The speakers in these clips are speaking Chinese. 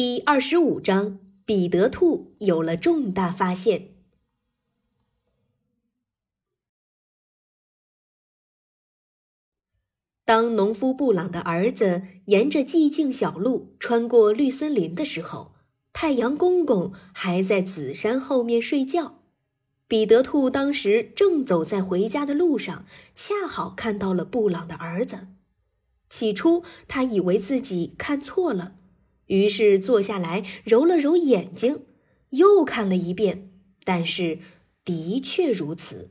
第二十五章，彼得兔有了重大发现。当农夫布朗的儿子沿着寂静小路穿过绿森林的时候，太阳公公还在紫山后面睡觉。彼得兔当时正走在回家的路上，恰好看到了布朗的儿子。起初，他以为自己看错了。于是坐下来揉了揉眼睛，又看了一遍，但是的确如此，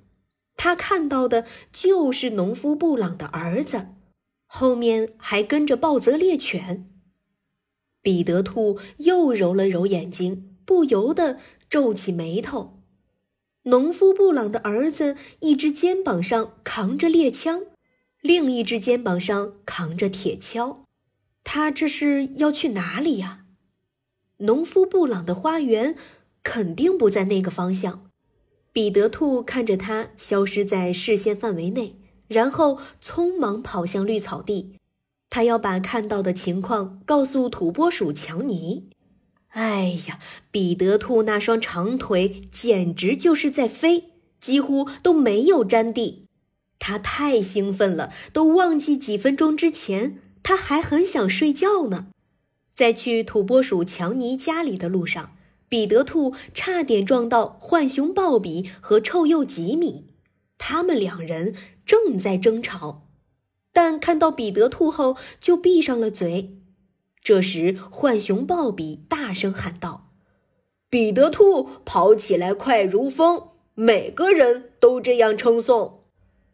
他看到的就是农夫布朗的儿子，后面还跟着暴泽猎犬。彼得兔又揉了揉眼睛，不由得皱起眉头。农夫布朗的儿子一只肩膀上扛着猎枪，另一只肩膀上扛着铁锹。他这是要去哪里呀？农夫布朗的花园肯定不在那个方向。彼得兔看着他消失在视线范围内，然后匆忙跑向绿草地。他要把看到的情况告诉土拨鼠强尼。哎呀，彼得兔那双长腿简直就是在飞，几乎都没有沾地。他太兴奋了，都忘记几分钟之前。他还很想睡觉呢，在去土拨鼠强尼家里的路上，彼得兔差点撞到浣熊鲍比和臭鼬吉米，他们两人正在争吵，但看到彼得兔后就闭上了嘴。这时，浣熊鲍比大声喊道：“彼得兔跑起来快如风，每个人都这样称颂。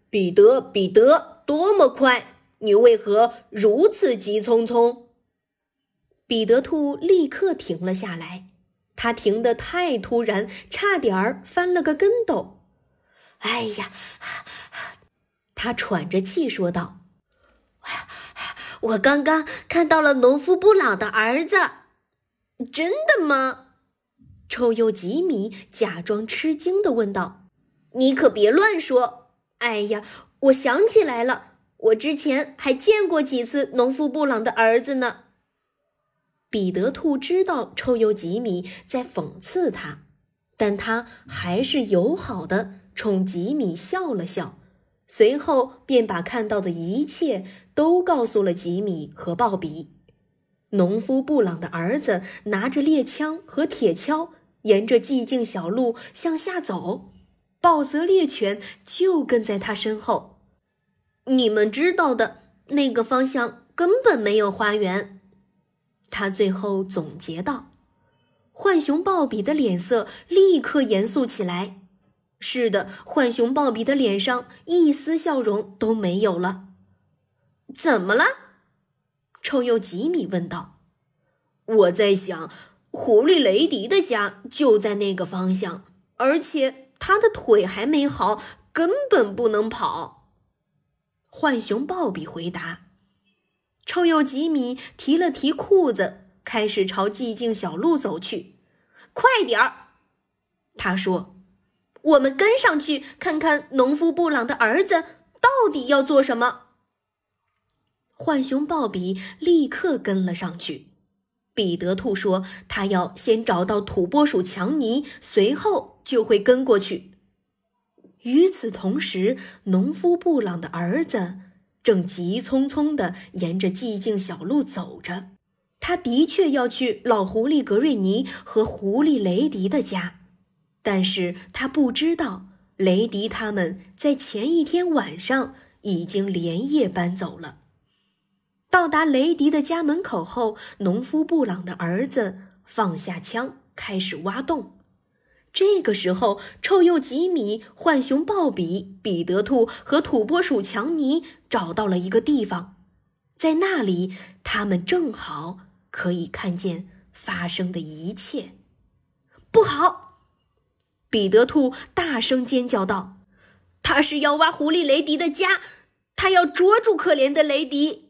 彼得，彼得，多么快！”你为何如此急匆匆？彼得兔立刻停了下来，他停得太突然，差点儿翻了个跟斗。哎呀，他喘着气说道：“我刚刚看到了农夫布朗的儿子。”真的吗？臭鼬吉米假装吃惊地问道：“你可别乱说！哎呀，我想起来了。”我之前还见过几次农夫布朗的儿子呢。彼得兔知道臭鼬吉米在讽刺他，但他还是友好的冲吉米笑了笑，随后便把看到的一切都告诉了吉米和鲍比。农夫布朗的儿子拿着猎枪和铁锹，沿着寂静小路向下走，暴泽猎犬就跟在他身后。你们知道的那个方向根本没有花园，他最后总结道。浣熊鲍比的脸色立刻严肃起来。是的，浣熊鲍比的脸上一丝笑容都没有了。怎么了？臭鼬吉米问道。我在想，狐狸雷迪的家就在那个方向，而且他的腿还没好，根本不能跑。浣熊鲍比回答：“臭鼬吉米提了提裤子，开始朝寂静小路走去。快点儿！”他说：“我们跟上去看看农夫布朗的儿子到底要做什么。”浣熊鲍比立刻跟了上去。彼得兔说：“他要先找到土拨鼠强尼，随后就会跟过去。”与此同时，农夫布朗的儿子正急匆匆地沿着寂静小路走着。他的确要去老狐狸格瑞尼和狐狸雷迪的家，但是他不知道雷迪他们在前一天晚上已经连夜搬走了。到达雷迪的家门口后，农夫布朗的儿子放下枪，开始挖洞。这个时候，臭鼬吉米、浣熊鲍比、彼得兔和土拨鼠强尼找到了一个地方，在那里，他们正好可以看见发生的一切。不好！彼得兔大声尖叫道：“他是要挖狐狸雷迪的家，他要捉住可怜的雷迪。”